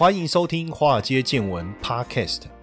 欢迎收听《华尔街见闻》Podcast。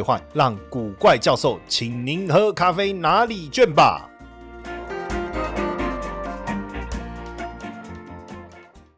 兑换，让古怪教授请您喝咖啡拿礼券吧。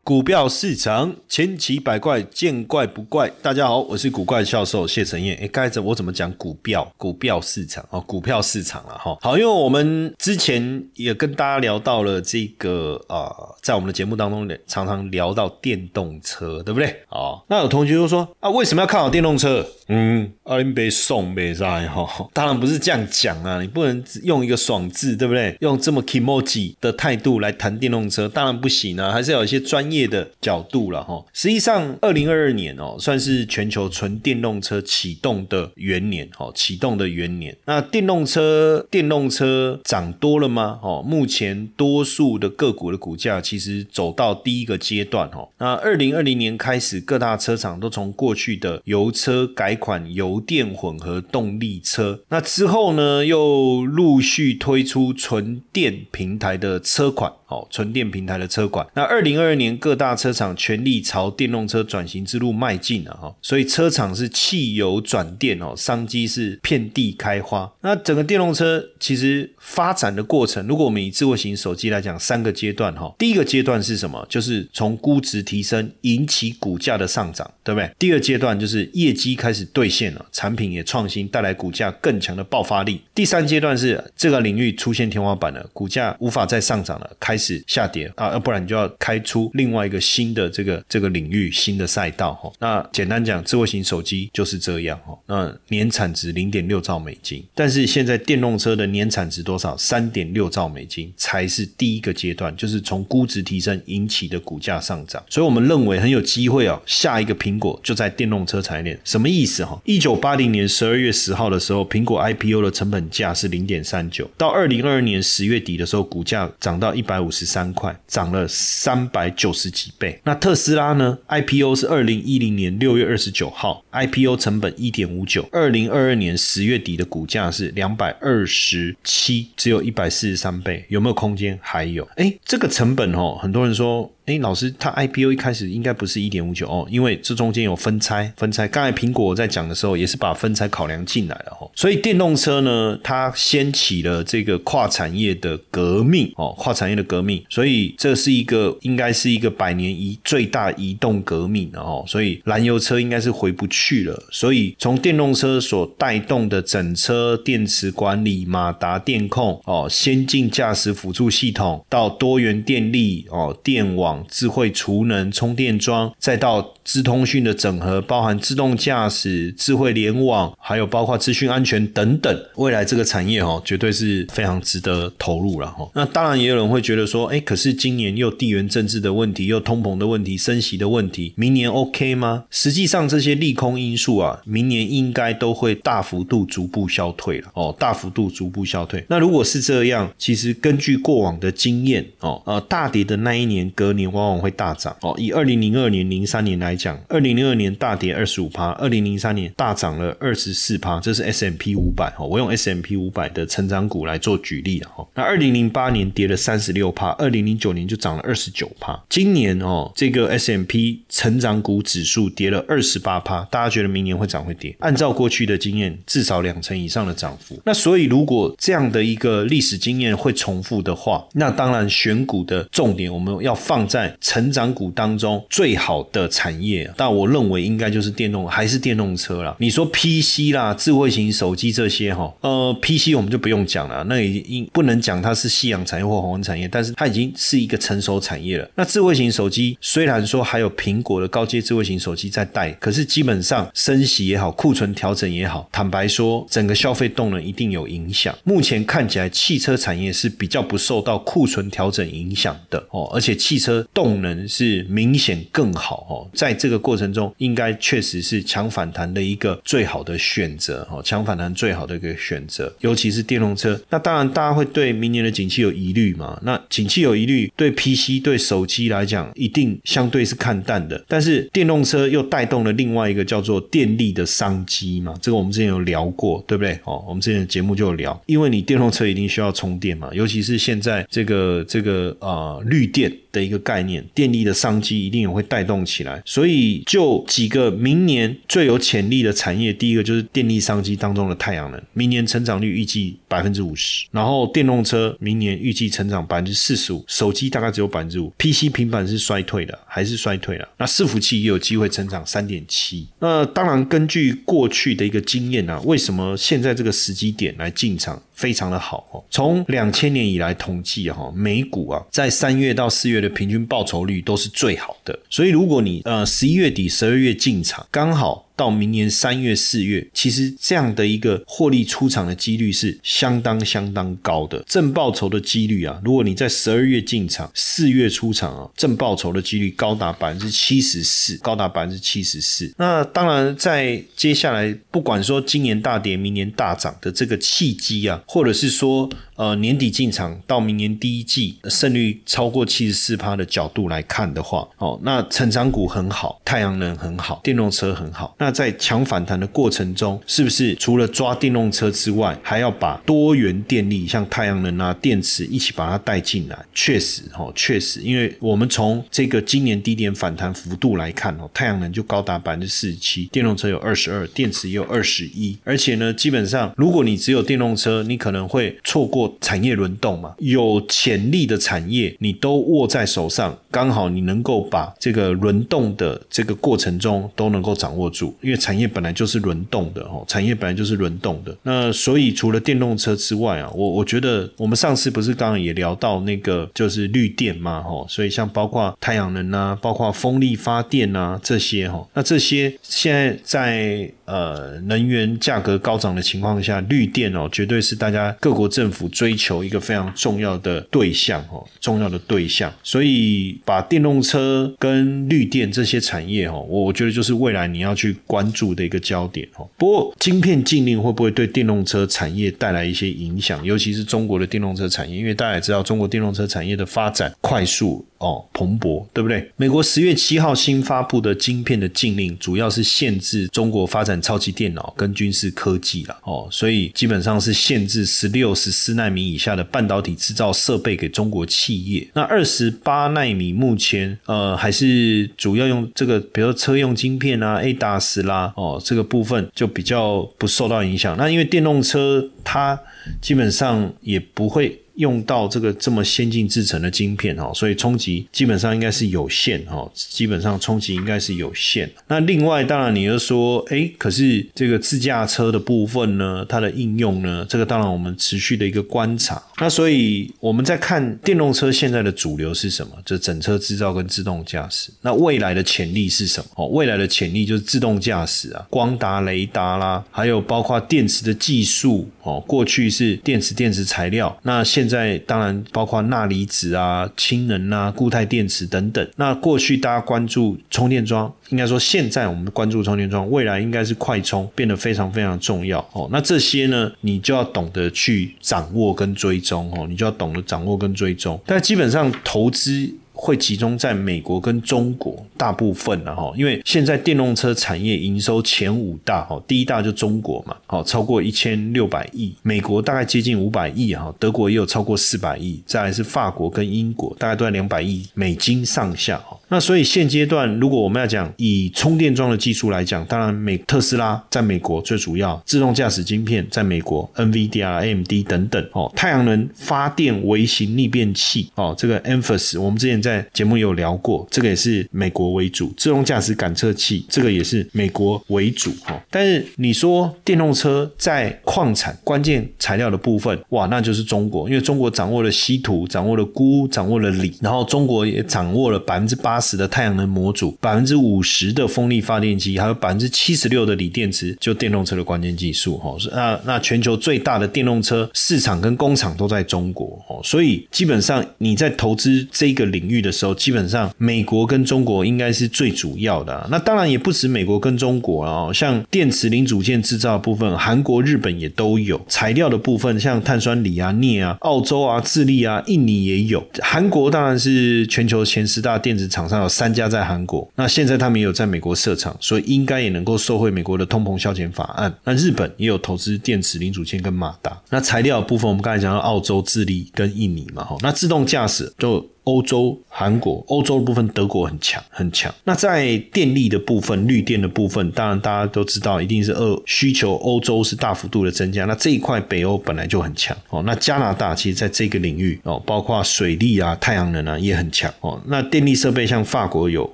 股票市场千奇百怪，见怪不怪。大家好，我是古怪教授谢承彦。哎，该着我怎么讲股票？股票市场哦，股票市场了哈。好，因为我们之前也跟大家聊到了这个啊，在我们的节目当中常常聊到电动车，对不对？哦，那有同学就说啊，为什么要看好电动车？嗯，阿林被送被在哈，当然不是这样讲啊，你不能用一个爽字，对不对？用这么 emoji 的态度来谈电动车，当然不行啊，还是要有一些专业的角度了哈。实际上，二零二二年哦，算是全球纯电动车启动的元年哦，启动的元年。那电动车电动车涨多了吗？哦，目前多数的个股的股价其实走到第一个阶段哦。那二零二零年开始，各大车厂都从过去的油车改。款油电混合动力车，那之后呢，又陆续推出纯电平台的车款，哦，纯电平台的车款。那二零二二年各大车厂全力朝电动车转型之路迈进了哈，所以车厂是汽油转电哦，商机是遍地开花。那整个电动车其实发展的过程，如果我们以智慧型手机来讲，三个阶段哈，第一个阶段是什么？就是从估值提升引起股价的上涨，对不对？第二阶段就是业绩开始。兑现了，产品也创新，带来股价更强的爆发力。第三阶段是这个领域出现天花板了，股价无法再上涨了，开始下跌啊，要不然你就要开出另外一个新的这个这个领域新的赛道哈。那简单讲，智慧型手机就是这样哈。那年产值零点六兆美金，但是现在电动车的年产值多少？三点六兆美金才是第一个阶段，就是从估值提升引起的股价上涨。所以我们认为很有机会哦，下一个苹果就在电动车产业链，什么意思？一九八零年十二月十号的时候，苹果 IPO 的成本价是零点三九，到二零二二年十月底的时候，股价涨到一百五十三块，涨了三百九十几倍。那特斯拉呢？IPO 是二零一零年六月二十九号，IPO 成本一点五九，二零二二年十月底的股价是两百二十七，只有一百四十三倍，有没有空间？还有，哎，这个成本哦，很多人说。哎，老师，它 IPO 一开始应该不是一点五九哦，因为这中间有分拆，分拆。刚才苹果在讲的时候，也是把分拆考量进来了哦。所以电动车呢，它掀起了这个跨产业的革命哦，跨产业的革命。所以这是一个应该是一个百年一最大移动革命哦。所以燃油车应该是回不去了。所以从电动车所带动的整车电池管理、马达电控哦，先进驾驶辅助系统到多元电力哦，电网。智慧储能充电桩，再到智通讯的整合，包含自动驾驶、智慧联网，还有包括资讯安全等等。未来这个产业哦，绝对是非常值得投入了哈。那当然也有人会觉得说，哎，可是今年又地缘政治的问题，又通膨的问题，升息的问题，明年 OK 吗？实际上这些利空因素啊，明年应该都会大幅度逐步消退了哦，大幅度逐步消退。那如果是这样，其实根据过往的经验哦，呃，大跌的那一年隔年。往往会大涨哦。以二零零二年、零三年来讲，二零零二年大跌二十五趴，二零零三年大涨了二十四趴。这是 S M P 五百哦，我用 S M P 五百的成长股来做举例了哈。那二零零八年跌了三十六趴，二零零九年就涨了二十九趴。今年哦，这个 S M P 成长股指数跌了二十八趴。大家觉得明年会涨会跌？按照过去的经验，至少两成以上的涨幅。那所以如果这样的一个历史经验会重复的话，那当然选股的重点我们要放。在成长股当中最好的产业，但我认为应该就是电动，还是电动车啦。你说 PC 啦，智慧型手机这些哈，呃，PC 我们就不用讲了，那已经不能讲它是夕阳产业或红产业，但是它已经是一个成熟产业了。那智慧型手机虽然说还有苹果的高阶智慧型手机在带，可是基本上升息也好，库存调整也好，坦白说，整个消费动能一定有影响。目前看起来，汽车产业是比较不受到库存调整影响的哦，而且汽车。动能是明显更好哦，在这个过程中，应该确实是强反弹的一个最好的选择哦，强反弹最好的一个选择，尤其是电动车。那当然，大家会对明年的景气有疑虑嘛？那景气有疑虑，对 PC、对手机来讲，一定相对是看淡的。但是电动车又带动了另外一个叫做电力的商机嘛？这个我们之前有聊过，对不对？哦，我们之前的节目就有聊，因为你电动车一定需要充电嘛，尤其是现在这个这个啊绿电。的一个概念，电力的商机一定也会带动起来，所以就几个明年最有潜力的产业，第一个就是电力商机当中的太阳能，明年成长率预计百分之五十，然后电动车明年预计成长百分之四十五，手机大概只有百分之五，PC 平板是衰退的，还是衰退了？那伺服器也有机会成长三点七。那当然，根据过去的一个经验啊，为什么现在这个时机点来进场？非常的好哦，从两千年以来统计哈，美股啊，在三月到四月的平均报酬率都是最好的，所以如果你呃十一月底、十二月进场，刚好。到明年三月、四月，其实这样的一个获利出场的几率是相当相当高的。正报酬的几率啊，如果你在十二月进场，四月出场啊，正报酬的几率高达百分之七十四，高达百分之七十四。那当然，在接下来，不管说今年大跌、明年大涨的这个契机啊，或者是说。呃，年底进场到明年第一季胜率超过七十四趴的角度来看的话，哦，那成长股很好，太阳能很好，电动车很好。那在强反弹的过程中，是不是除了抓电动车之外，还要把多元电力，像太阳能啊、电池一起把它带进来？确实，哦，确实，因为我们从这个今年低点反弹幅度来看，哦，太阳能就高达百分之四十七，电动车有二十二，电池也有二十一。而且呢，基本上如果你只有电动车，你可能会错过。产业轮动嘛，有潜力的产业你都握在手上，刚好你能够把这个轮动的这个过程中都能够掌握住，因为产业本来就是轮动的哦，产业本来就是轮动的。那所以除了电动车之外啊，我我觉得我们上次不是刚刚也聊到那个就是绿电嘛，哈，所以像包括太阳能啊，包括风力发电啊这些哈，那这些现在在呃能源价格高涨的情况下，绿电哦绝对是大家各国政府。追求一个非常重要的对象哦，重要的对象，所以把电动车跟绿电这些产业哦，我觉得就是未来你要去关注的一个焦点哦。不过，晶片禁令会不会对电动车产业带来一些影响？尤其是中国的电动车产业，因为大家也知道，中国电动车产业的发展快速。哦，蓬勃，对不对？美国十月七号新发布的晶片的禁令，主要是限制中国发展超级电脑跟军事科技了。哦，所以基本上是限制十六、十四纳米以下的半导体制造设备给中国企业。那二十八纳米目前呃还是主要用这个，比如说车用晶片啊，ADAS 啦，哦，这个部分就比较不受到影响。那因为电动车它基本上也不会。用到这个这么先进制成的晶片哈，所以冲击基本上应该是有限哈，基本上冲击应该是有限。那另外当然你又说，哎，可是这个自驾车的部分呢，它的应用呢，这个当然我们持续的一个观察。那所以我们在看电动车现在的主流是什么？就整车制造跟自动驾驶。那未来的潜力是什么？哦，未来的潜力就是自动驾驶啊，光达、雷达啦，还有包括电池的技术哦。过去是电池、电池材料，那现现在当然包括钠离子啊、氢能啊、固态电池等等。那过去大家关注充电桩，应该说现在我们关注充电桩，未来应该是快充变得非常非常重要哦。那这些呢，你就要懂得去掌握跟追踪哦，你就要懂得掌握跟追踪。但基本上投资。会集中在美国跟中国大部分了哈，因为现在电动车产业营收前五大哈，第一大就中国嘛，好超过一千六百亿，美国大概接近五百亿哈，德国也有超过四百亿，再来是法国跟英国，大概都在两百亿美金上下哈。那所以现阶段，如果我们要讲以充电桩的技术来讲，当然美特斯拉在美国最主要，自动驾驶晶片在美国，NVIDIA、AMD 等等哦，太阳能发电微型逆变器哦，这个 e m p h a s 我们之前在节目有聊过，这个也是美国为主，自动驾驶感测器这个也是美国为主哈。但是你说电动车在矿产关键材料的部分，哇，那就是中国，因为中国掌握了稀土，掌握了钴，掌握了锂，然后中国也掌握了百分之八。十的太阳能模组，百分之五十的风力发电机，还有百分之七十六的锂电池，就电动车的关键技术哈。那那全球最大的电动车市场跟工厂都在中国哦，所以基本上你在投资这个领域的时候，基本上美国跟中国应该是最主要的。那当然也不止美国跟中国哦，像电池零组件制造部分，韩国、日本也都有；材料的部分，像碳酸锂啊、镍啊，澳洲啊、智利啊、印尼也有。韩国当然是全球前十大电子厂商，有三家在韩国。那现在他们也有在美国设厂，所以应该也能够受惠美国的通膨削减法案。那日本也有投资电池零组件跟马达。那材料的部分，我们刚才讲到澳洲、智利跟印尼嘛，哈。那自动驾驶就。欧洲、韩国、欧洲的部分，德国很强，很强。那在电力的部分、绿电的部分，当然大家都知道，一定是二需求，欧洲是大幅度的增加。那这一块北欧本来就很强哦。那加拿大其实在这个领域哦，包括水利啊、太阳能啊也很强哦。那电力设备像法国有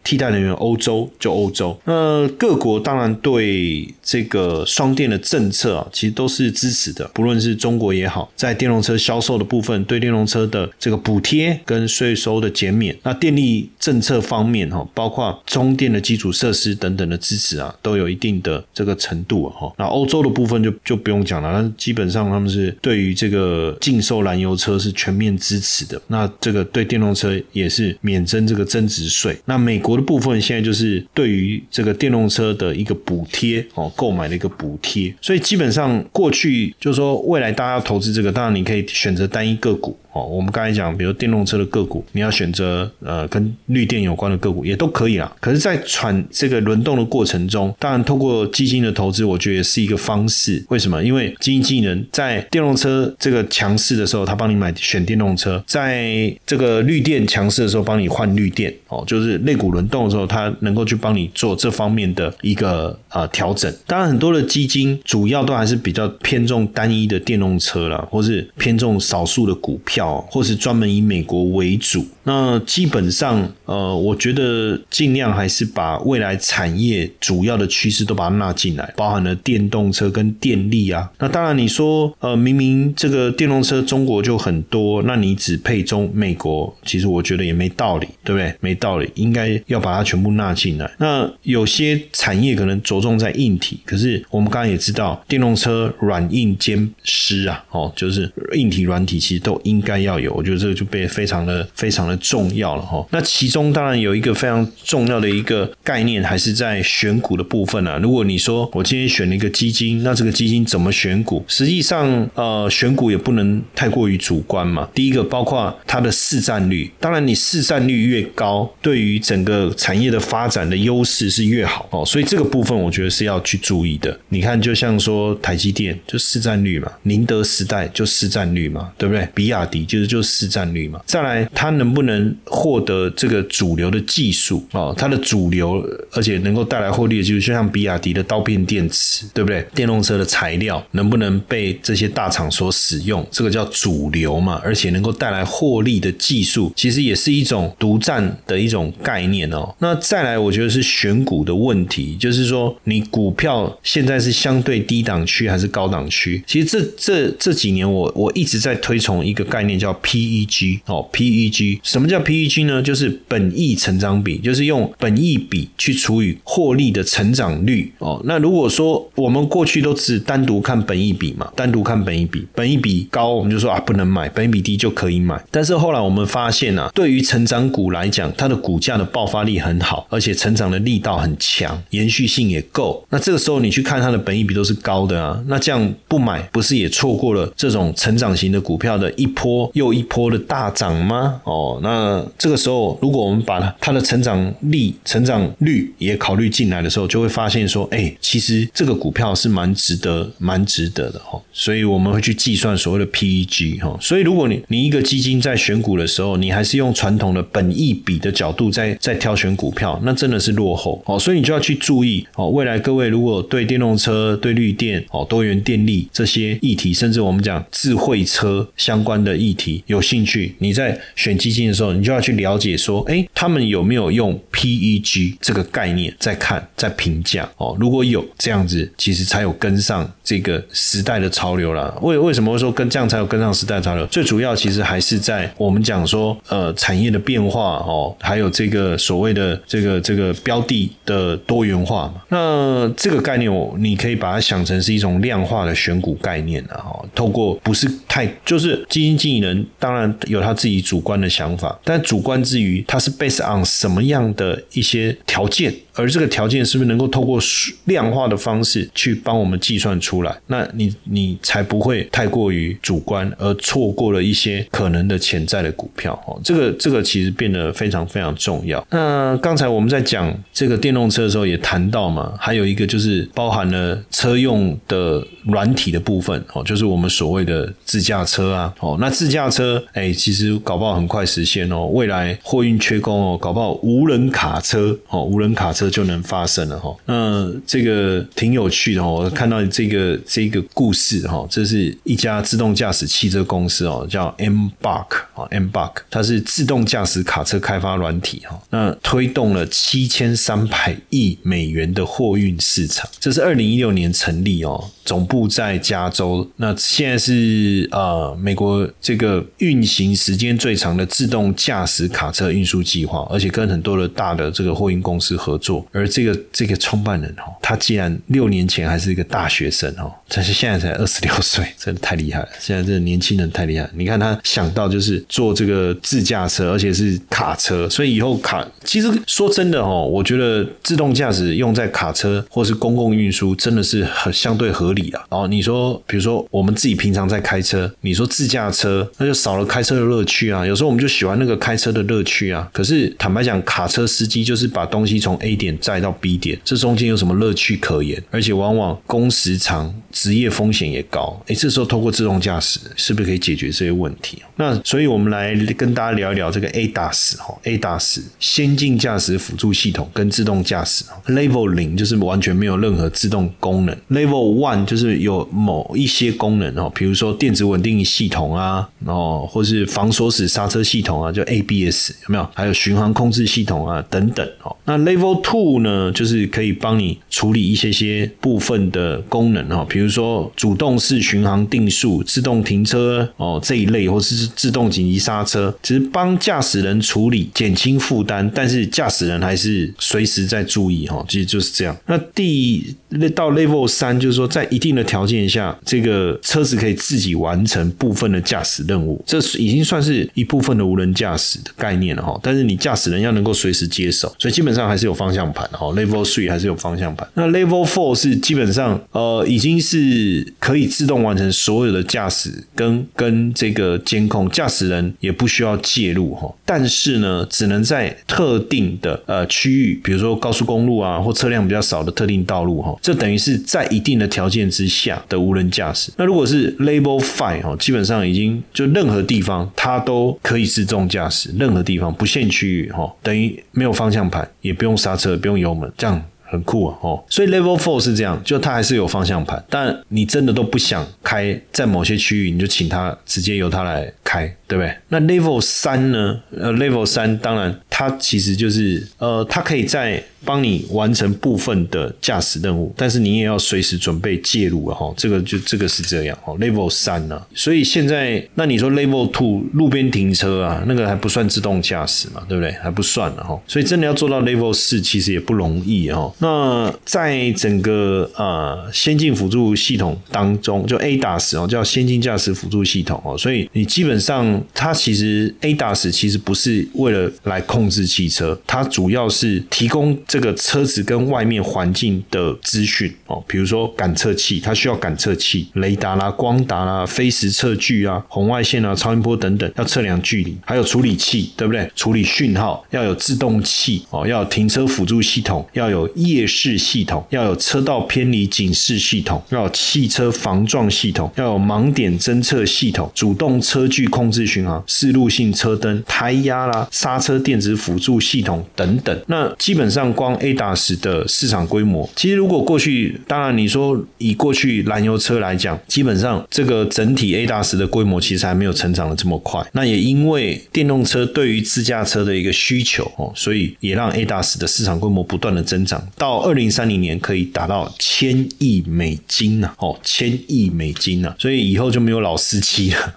替代能源，欧洲就欧洲。那各国当然对这个双电的政策啊，其实都是支持的。不论是中国也好，在电动车销售的部分，对电动车的这个补贴跟税。收的减免，那电力政策方面哈，包括充电的基础设施等等的支持啊，都有一定的这个程度啊哈。那欧洲的部分就就不用讲了，那基本上他们是对于这个禁售燃油车是全面支持的。那这个对电动车也是免征这个增值税。那美国的部分现在就是对于这个电动车的一个补贴哦，购买的一个补贴。所以基本上过去就是说未来大家要投资这个，当然你可以选择单一个股。哦，我们刚才讲，比如电动车的个股，你要选择呃跟绿电有关的个股也都可以啊。可是，在传这个轮动的过程中，当然通过基金的投资，我觉得也是一个方式。为什么？因为基金经理人在电动车这个强势的时候，他帮你买选电动车；在这个绿电强势的时候，帮你换绿电。哦，就是类股轮动的时候，他能够去帮你做这方面的一个呃调整。当然，很多的基金主要都还是比较偏重单一的电动车啦，或是偏重少数的股票。或是专门以美国为主，那基本上，呃，我觉得尽量还是把未来产业主要的趋势都把它纳进来，包含了电动车跟电力啊。那当然，你说，呃，明明这个电动车中国就很多，那你只配中美国，其实我觉得也没道理，对不对？没道理，应该要把它全部纳进来。那有些产业可能着重在硬体，可是我们刚刚也知道，电动车软硬兼施啊，哦，就是硬体软体其实都应。该要有，我觉得这个就被非常的非非常的重要了哈。那其中当然有一个非常重要的一个概念，还是在选股的部分啊。如果你说我今天选了一个基金，那这个基金怎么选股？实际上，呃，选股也不能太过于主观嘛。第一个，包括它的市占率，当然你市占率越高，对于整个产业的发展的优势是越好哦。所以这个部分我觉得是要去注意的。你看，就像说台积电就市占率嘛，宁德时代就市占率嘛，对不对？比亚迪。就是就市占率嘛，再来它能不能获得这个主流的技术哦？它的主流而且能够带来获利的技术，就像比亚迪的刀片电池，对不对？电动车的材料能不能被这些大厂所使用？这个叫主流嘛，而且能够带来获利的技术，其实也是一种独占的一种概念哦。那再来，我觉得是选股的问题，就是说你股票现在是相对低档区还是高档区？其实这这这几年我我一直在推崇一个概。念叫 PEG 哦，PEG 什么叫 PEG 呢？就是本益成长比，就是用本益比去除以获利的成长率哦。那如果说我们过去都只单独看本益比嘛，单独看本益比，本益比高我们就说啊不能买，本益比低就可以买。但是后来我们发现啊，对于成长股来讲，它的股价的爆发力很好，而且成长的力道很强，延续性也够。那这个时候你去看它的本益比都是高的啊，那这样不买不是也错过了这种成长型的股票的一波？又一波的大涨吗？哦，哦那这个时候，如果我们把它的成长力、成长率也考虑进来的时候，就会发现说，哎，其实这个股票是蛮值得、蛮值得的哈。所以我们会去计算所谓的 PEG 哈。所以如果你你一个基金在选股的时候，你还是用传统的本益比的角度在在挑选股票，那真的是落后哦。所以你就要去注意哦。未来各位如果对电动车、对绿电、哦多元电力这些议题，甚至我们讲智慧车相关的。议题有兴趣，你在选基金的时候，你就要去了解说，哎，他们有没有用 PEG 这个概念在看，在评价哦？如果有这样子，其实才有跟上这个时代的潮流了。为为什么说跟这样才有跟上时代潮流？最主要其实还是在我们讲说，呃，产业的变化哦，还有这个所谓的这个这个标的的多元化嘛。那这个概念，我你可以把它想成是一种量化的选股概念啊哈。透过不是太就是基金经理。人当然有他自己主观的的想法，但主观之余，它是 based on 什么样的一些条件，而这个条件是不是能够透过量化的方式去帮我们计算出来？那你你才不会太过于主观，而错过了一些可能的潜在的股票哦。这个这个其实变得非常非常重要。那刚才我们在讲这个电动车的时候也谈到嘛，还有一个就是包含了车用的软体的部分哦，就是我们所谓的自驾车啊哦。那自驾车哎，其实搞不好很快快实现哦。未来货运缺工哦，搞不好无人卡车哦，无人卡车就能发生了哈。那这个挺有趣的哦，我看到这个这个故事哈，这是一家自动驾驶汽车公司哦，叫 Embark 啊，Embark，它是自动驾驶卡车开发软体哈。那推动了七千三百亿美元的货运市场，这是二零一六年成立哦。总部在加州，那现在是呃美国这个运行时间最长的自动驾驶卡车运输计划，而且跟很多的大的这个货运公司合作。而这个这个创办人哦，他既然六年前还是一个大学生哦，但是现在才二十六岁，真的太厉害了。现在这年轻人太厉害，你看他想到就是做这个自驾车，而且是卡车，所以以后卡其实说真的哦，我觉得自动驾驶用在卡车或是公共运输真的是很相对合理。啊，然后你说，比如说我们自己平常在开车，你说自驾车，那就少了开车的乐趣啊。有时候我们就喜欢那个开车的乐趣啊。可是坦白讲，卡车司机就是把东西从 A 点载到 B 点，这中间有什么乐趣可言？而且往往工时长，职业风险也高。哎，这时候透过自动驾驶，是不是可以解决这些问题？那所以我们来跟大家聊一聊这个 ADAS 哈，ADAS 先进驾驶辅助系统跟自动驾驶 Level 零就是完全没有任何自动功能，Level One。就是有某一些功能哦，比如说电子稳定系统啊，然后或是防锁死刹车系统啊，就 ABS 有没有？还有巡航控制系统啊等等哦。那 Level Two 呢，就是可以帮你处理一些些部分的功能哦，比如说主动式巡航定速、自动停车哦这一类，或是自动紧急刹车，只是帮驾驶人处理减轻负担，但是驾驶人还是随时在注意哈，其实就是这样。那第到 Level 三，就是说在一定的条件下，这个车子可以自己完成部分的驾驶任务，这已经算是一部分的无人驾驶的概念了哈。但是你驾驶人要能够随时接手，所以基本上还是有方向盘哈。Level Three 还是有方向盘。那 Level Four 是基本上呃已经是可以自动完成所有的驾驶跟跟这个监控，驾驶人也不需要介入哈。但是呢，只能在特定的呃区域，比如说高速公路啊或车辆比较少的特定道路哈，这等于是在一定的条件。之下的无人驾驶，那如果是 Level Five 哈，基本上已经就任何地方它都可以自动驾驶，任何地方不限区域哈，等于没有方向盘，也不用刹车，不用油门，这样很酷啊哦。所以 Level Four 是这样，就它还是有方向盘，但你真的都不想开在某些区域，你就请它直接由它来开，对不对？那 Level 三呢？呃，Level 三当然它其实就是呃，它可以在帮你完成部分的驾驶任务，但是你也要随时准备介入了哈。这个就这个是这样哦。Level 三呢，所以现在那你说 Level Two 路边停车啊，那个还不算自动驾驶嘛，对不对？还不算了哈。所以真的要做到 Level 四，其实也不容易哈。那在整个呃先进辅助系统当中，就 ADAS 哦，叫先进驾驶辅助系统哦，所以你基本上它其实 ADAS 其实不是为了来控控制汽车，它主要是提供。这个车子跟外面环境的资讯哦，比如说感测器，它需要感测器、雷达啦、光达啦、非时测距啊、红外线啊、超音波等等，要测量距离，还有处理器，对不对？处理讯号要有自动器哦，要有停车辅助系统，要有夜视系统，要有车道偏离警示系统，要有汽车防撞系统，要有盲点侦测系统、主动车距控制巡航、四路性车灯、胎压啦、刹车电子辅助系统等等。那基本上。光 ADAS 的市场规模，其实如果过去，当然你说以过去燃油车来讲，基本上这个整体 ADAS 的规模其实还没有成长的这么快。那也因为电动车对于自驾车的一个需求哦，所以也让 ADAS 的市场规模不断的增长，到二零三零年可以达到千亿美金呐哦，千亿美金啊，所以以后就没有老司机了。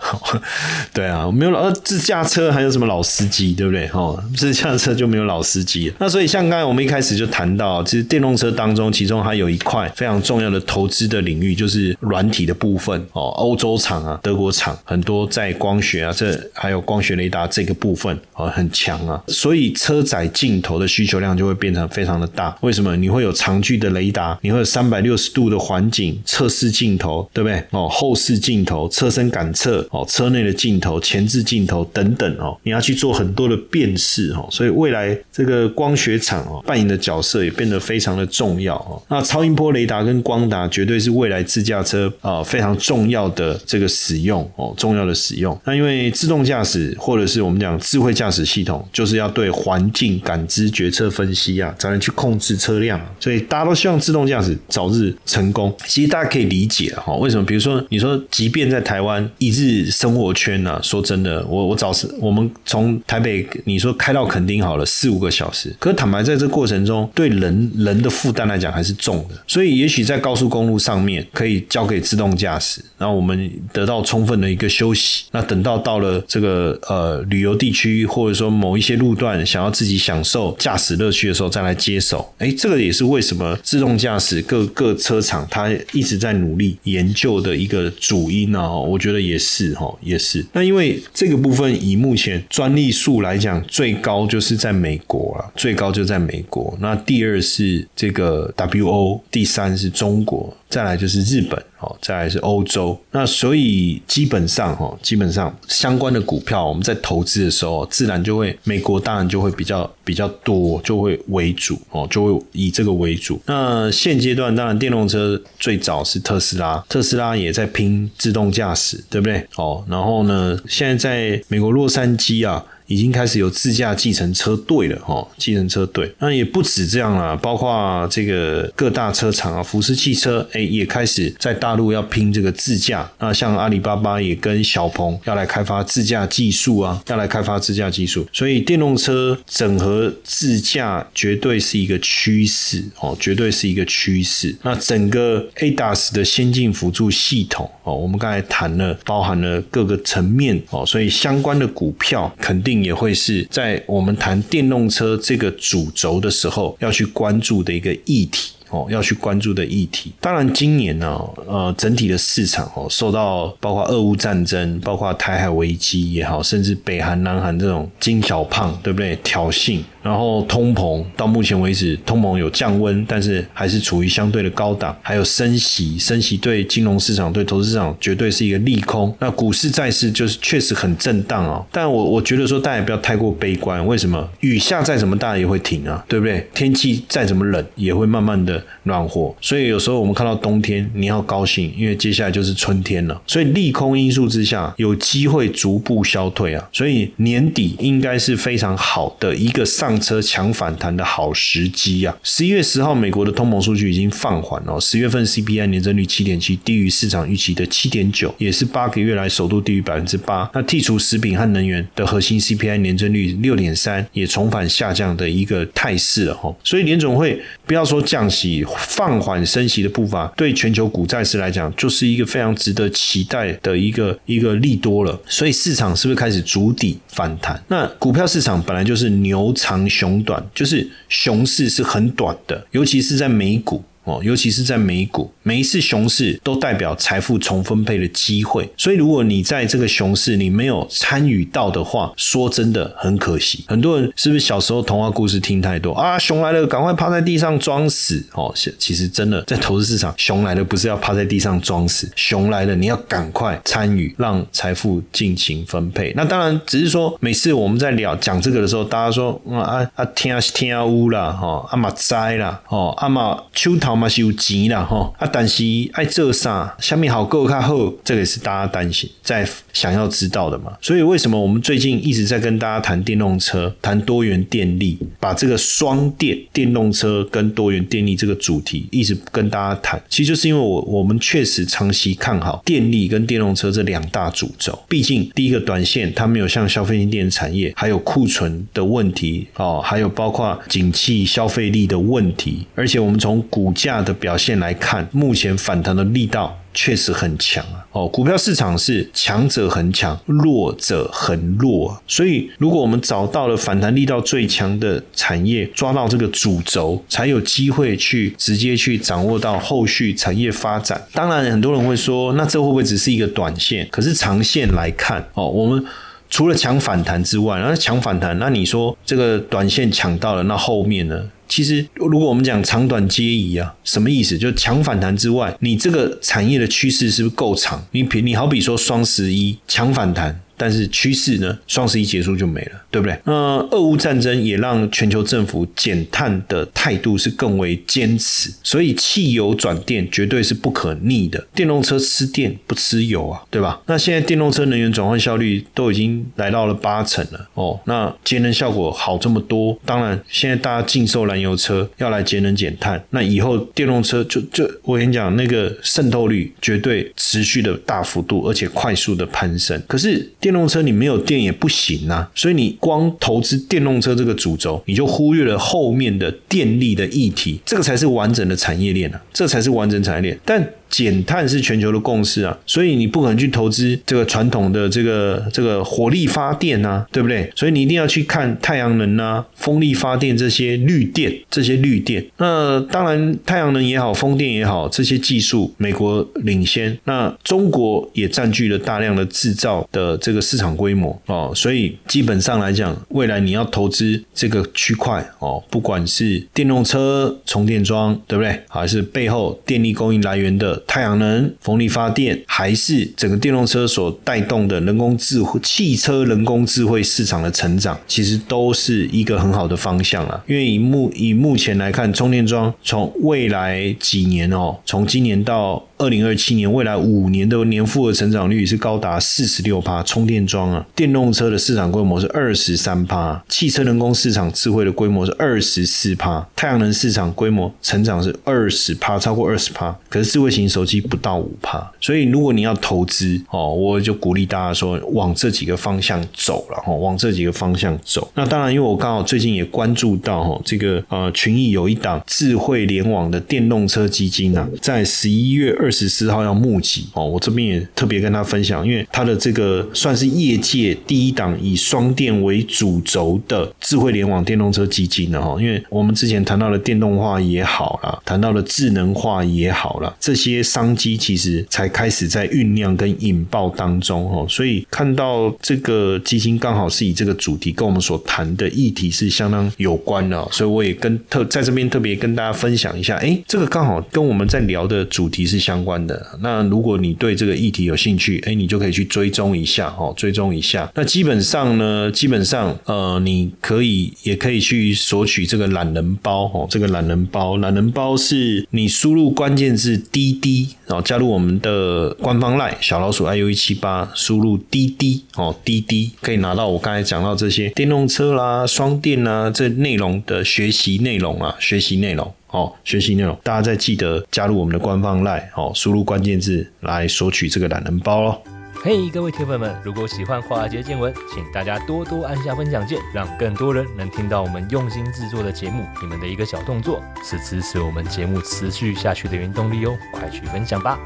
对啊，没有老自驾车还有什么老司机，对不对？哦，是自驾车就没有老司机了。那所以像刚才我们一开始就谈到，其实电动车当中，其中还有一块非常重要的投资的领域，就是软体的部分哦。欧洲厂啊，德国厂很多在光学啊，这还有光学雷达这个部分啊很强啊。所以车载镜头的需求量就会变成非常的大。为什么？你会有长距的雷达，你会有三百六十度的环境测试镜头，对不对？哦，后视镜头、车身感测哦，车内的镜头、前置镜头等等哦，你要去做很多的辨识哦。所以未来这个光学厂哦扮演的角色也变得非常的重要哦。那超音波雷达跟光达绝对是未来自驾车啊非常重要的这个使用哦，重要的使用。那因为自动驾驶或者是我们讲智慧驾驶系统，就是要对环境感知、决策分析啊，才能去控制车辆。所以大家都希望自动驾驶早日成功。其实大家可以理解哈，为什么？比如说你说，即便在台湾一日生活圈呢，说真的，我我早是我们从台北你说开到垦丁好了四五个小时，可坦白在这过程中，对人人的负担来讲还是重的。所以也许在高速公路上面可以交给自动驾驶，然后我们得到充分的一个休息。那等到到了这个呃旅游地区，或者说某一些路段想要自己享受驾驶乐趣的时候，再来接手。哎，这个也是为什么自动驾驶各各车厂它一直在努力研究的一个主因呢？我觉得也是哈，也是。那因为这个部分以目前专利数来讲，最高高就是在美国了，最高就在美国。那第二是这个 WO，第三是中国。再来就是日本，哦，再来是欧洲，那所以基本上，哈，基本上相关的股票，我们在投资的时候，自然就会美国当然就会比较比较多，就会为主，哦，就会以这个为主。那现阶段，当然电动车最早是特斯拉，特斯拉也在拼自动驾驶，对不对？哦，然后呢，现在在美国洛杉矶啊。已经开始有自驾计程车队了哈，计程车队那也不止这样啦，包括这个各大车厂啊，福斯汽车哎也开始在大陆要拼这个自驾。那像阿里巴巴也跟小鹏要来开发自驾技术啊，要来开发自驾技术。所以电动车整合自驾绝对是一个趋势哦，绝对是一个趋势。那整个 ADAS 的先进辅助系统哦，我们刚才谈了，包含了各个层面哦，所以相关的股票肯定。也会是在我们谈电动车这个主轴的时候要去关注的一个议题哦，要去关注的议题。当然，今年呢，呃，整体的市场哦，受到包括俄乌战争、包括台海危机也好，甚至北韩、南韩这种金小胖，对不对？挑衅。然后通膨到目前为止，通膨有降温，但是还是处于相对的高档。还有升息，升息对金融市场、对投资市场绝对是一个利空。那股市、债市就是确实很震荡啊。但我我觉得说，大家也不要太过悲观。为什么？雨下再怎么大也会停啊，对不对？天气再怎么冷也会慢慢的暖和。所以有时候我们看到冬天，你要高兴，因为接下来就是春天了。所以利空因素之下，有机会逐步消退啊。所以年底应该是非常好的一个上。上车强反弹的好时机啊！十一月十号，美国的通膨数据已经放缓了。十月份 CPI 年增率七点七，低于市场预期的七点九，也是八个月来首度低于百分之八。那剔除食品和能源的核心 CPI 年增率六点三，也重返下降的一个态势了哈。所以联总会不要说降息，放缓升息的步伐，对全球股债市来讲，就是一个非常值得期待的一个一个利多了。所以市场是不是开始筑底反弹？那股票市场本来就是牛长。熊短就是熊市是很短的，尤其是在美股。哦，尤其是在美股，每一次熊市都代表财富重分配的机会。所以，如果你在这个熊市你没有参与到的话，说真的很可惜。很多人是不是小时候童话故事听太多啊？熊来了，赶快趴在地上装死哦。其实真的在投资市场，熊来了不是要趴在地上装死，熊来了你要赶快参与，让财富尽情分配。那当然，只是说每次我们在聊讲这个的时候，大家说啊啊天啊天啊乌啦，哈阿玛灾啦，哦阿玛秋桃。嘛是有钱啦吼啊，但是爱做啥，下面好够较好，这个是大家担心在想要知道的嘛。所以为什么我们最近一直在跟大家谈电动车，谈多元电力，把这个双电电动车跟多元电力这个主题一直跟大家谈，其实就是因为我我们确实长期看好电力跟电动车这两大主轴。毕竟第一个短线它没有像消费性电子产业还有库存的问题哦，还有包括景气消费力的问题，而且我们从股价的表现来看，目前反弹的力道。确实很强啊！哦，股票市场是强者很强，弱者很弱。所以，如果我们找到了反弹力道最强的产业，抓到这个主轴，才有机会去直接去掌握到后续产业发展。当然，很多人会说，那这会不会只是一个短线？可是长线来看，哦，我们除了抢反弹之外，那抢反弹，那你说这个短线抢到了，那后面呢？其实，如果我们讲长短皆宜啊，什么意思？就强反弹之外，你这个产业的趋势是不是够长？你比你好比说双十一强反弹。但是趋势呢？双十一结束就没了，对不对？那俄乌战争也让全球政府减碳的态度是更为坚持，所以汽油转电绝对是不可逆的。电动车吃电不吃油啊，对吧？那现在电动车能源转换效率都已经来到了八成了哦，那节能效果好这么多。当然，现在大家禁售燃油车，要来节能减碳，那以后电动车就就我跟你讲，那个渗透率绝对持续的大幅度而且快速的攀升。可是电电动车你没有电也不行啊，所以你光投资电动车这个主轴，你就忽略了后面的电力的议题，这个才是完整的产业链啊，这才是完整产业链。但减碳是全球的共识啊，所以你不可能去投资这个传统的这个这个火力发电啊，对不对？所以你一定要去看太阳能啊、风力发电这些绿电，这些绿电。那当然，太阳能也好，风电也好，这些技术美国领先，那中国也占据了大量的制造的这个市场规模哦。所以基本上来讲，未来你要投资这个区块哦，不管是电动车充电桩，对不对？还是背后电力供应来源的。太阳能、风力发电，还是整个电动车所带动的人工智慧、汽车人工智慧市场的成长，其实都是一个很好的方向了。因为以目以目前来看，充电桩从未来几年哦，从今年到。二零二七年未来五年的年复合成长率是高达四十六趴，充电桩啊，电动车的市场规模是二十三趴，汽车人工市场智慧的规模是二十四趴，太阳能市场规模成长是二十趴，超过二十趴，可是智慧型手机不到五趴，所以如果你要投资哦，我就鼓励大家说往这几个方向走了哈，往这几个方向走。那当然，因为我刚好最近也关注到哈，这个呃群益有一档智慧联网的电动车基金啊，在十一月二。十四号要募集哦，我这边也特别跟他分享，因为他的这个算是业界第一档以双电为主轴的智慧联网电动车基金了哈。因为我们之前谈到的电动化也好了，谈到了智能化也好了，这些商机其实才开始在酝酿跟引爆当中哦。所以看到这个基金刚好是以这个主题跟我们所谈的议题是相当有关的，所以我也跟特在这边特别跟大家分享一下，哎，这个刚好跟我们在聊的主题是相。相关的那，如果你对这个议题有兴趣，哎，你就可以去追踪一下哦，追踪一下。那基本上呢，基本上呃，你可以也可以去索取这个懒人包哦，这个懒人包，懒人包是你输入关键字滴滴，然后加入我们的官方 line 小老鼠 iu 一七八，输入滴滴哦，滴滴可以拿到我刚才讲到这些电动车啦、双电啦这内容的学习内容啊，学习内容。哦，学习内容，大家再记得加入我们的官方 LINE，哦，输入关键字来索取这个懒人包喽。嘿，各位铁粉们，如果喜欢华尔街见闻，请大家多多按下分享键，让更多人能听到我们用心制作的节目。你们的一个小动作，是支持我们节目持续下去的原动力哦，快去分享吧。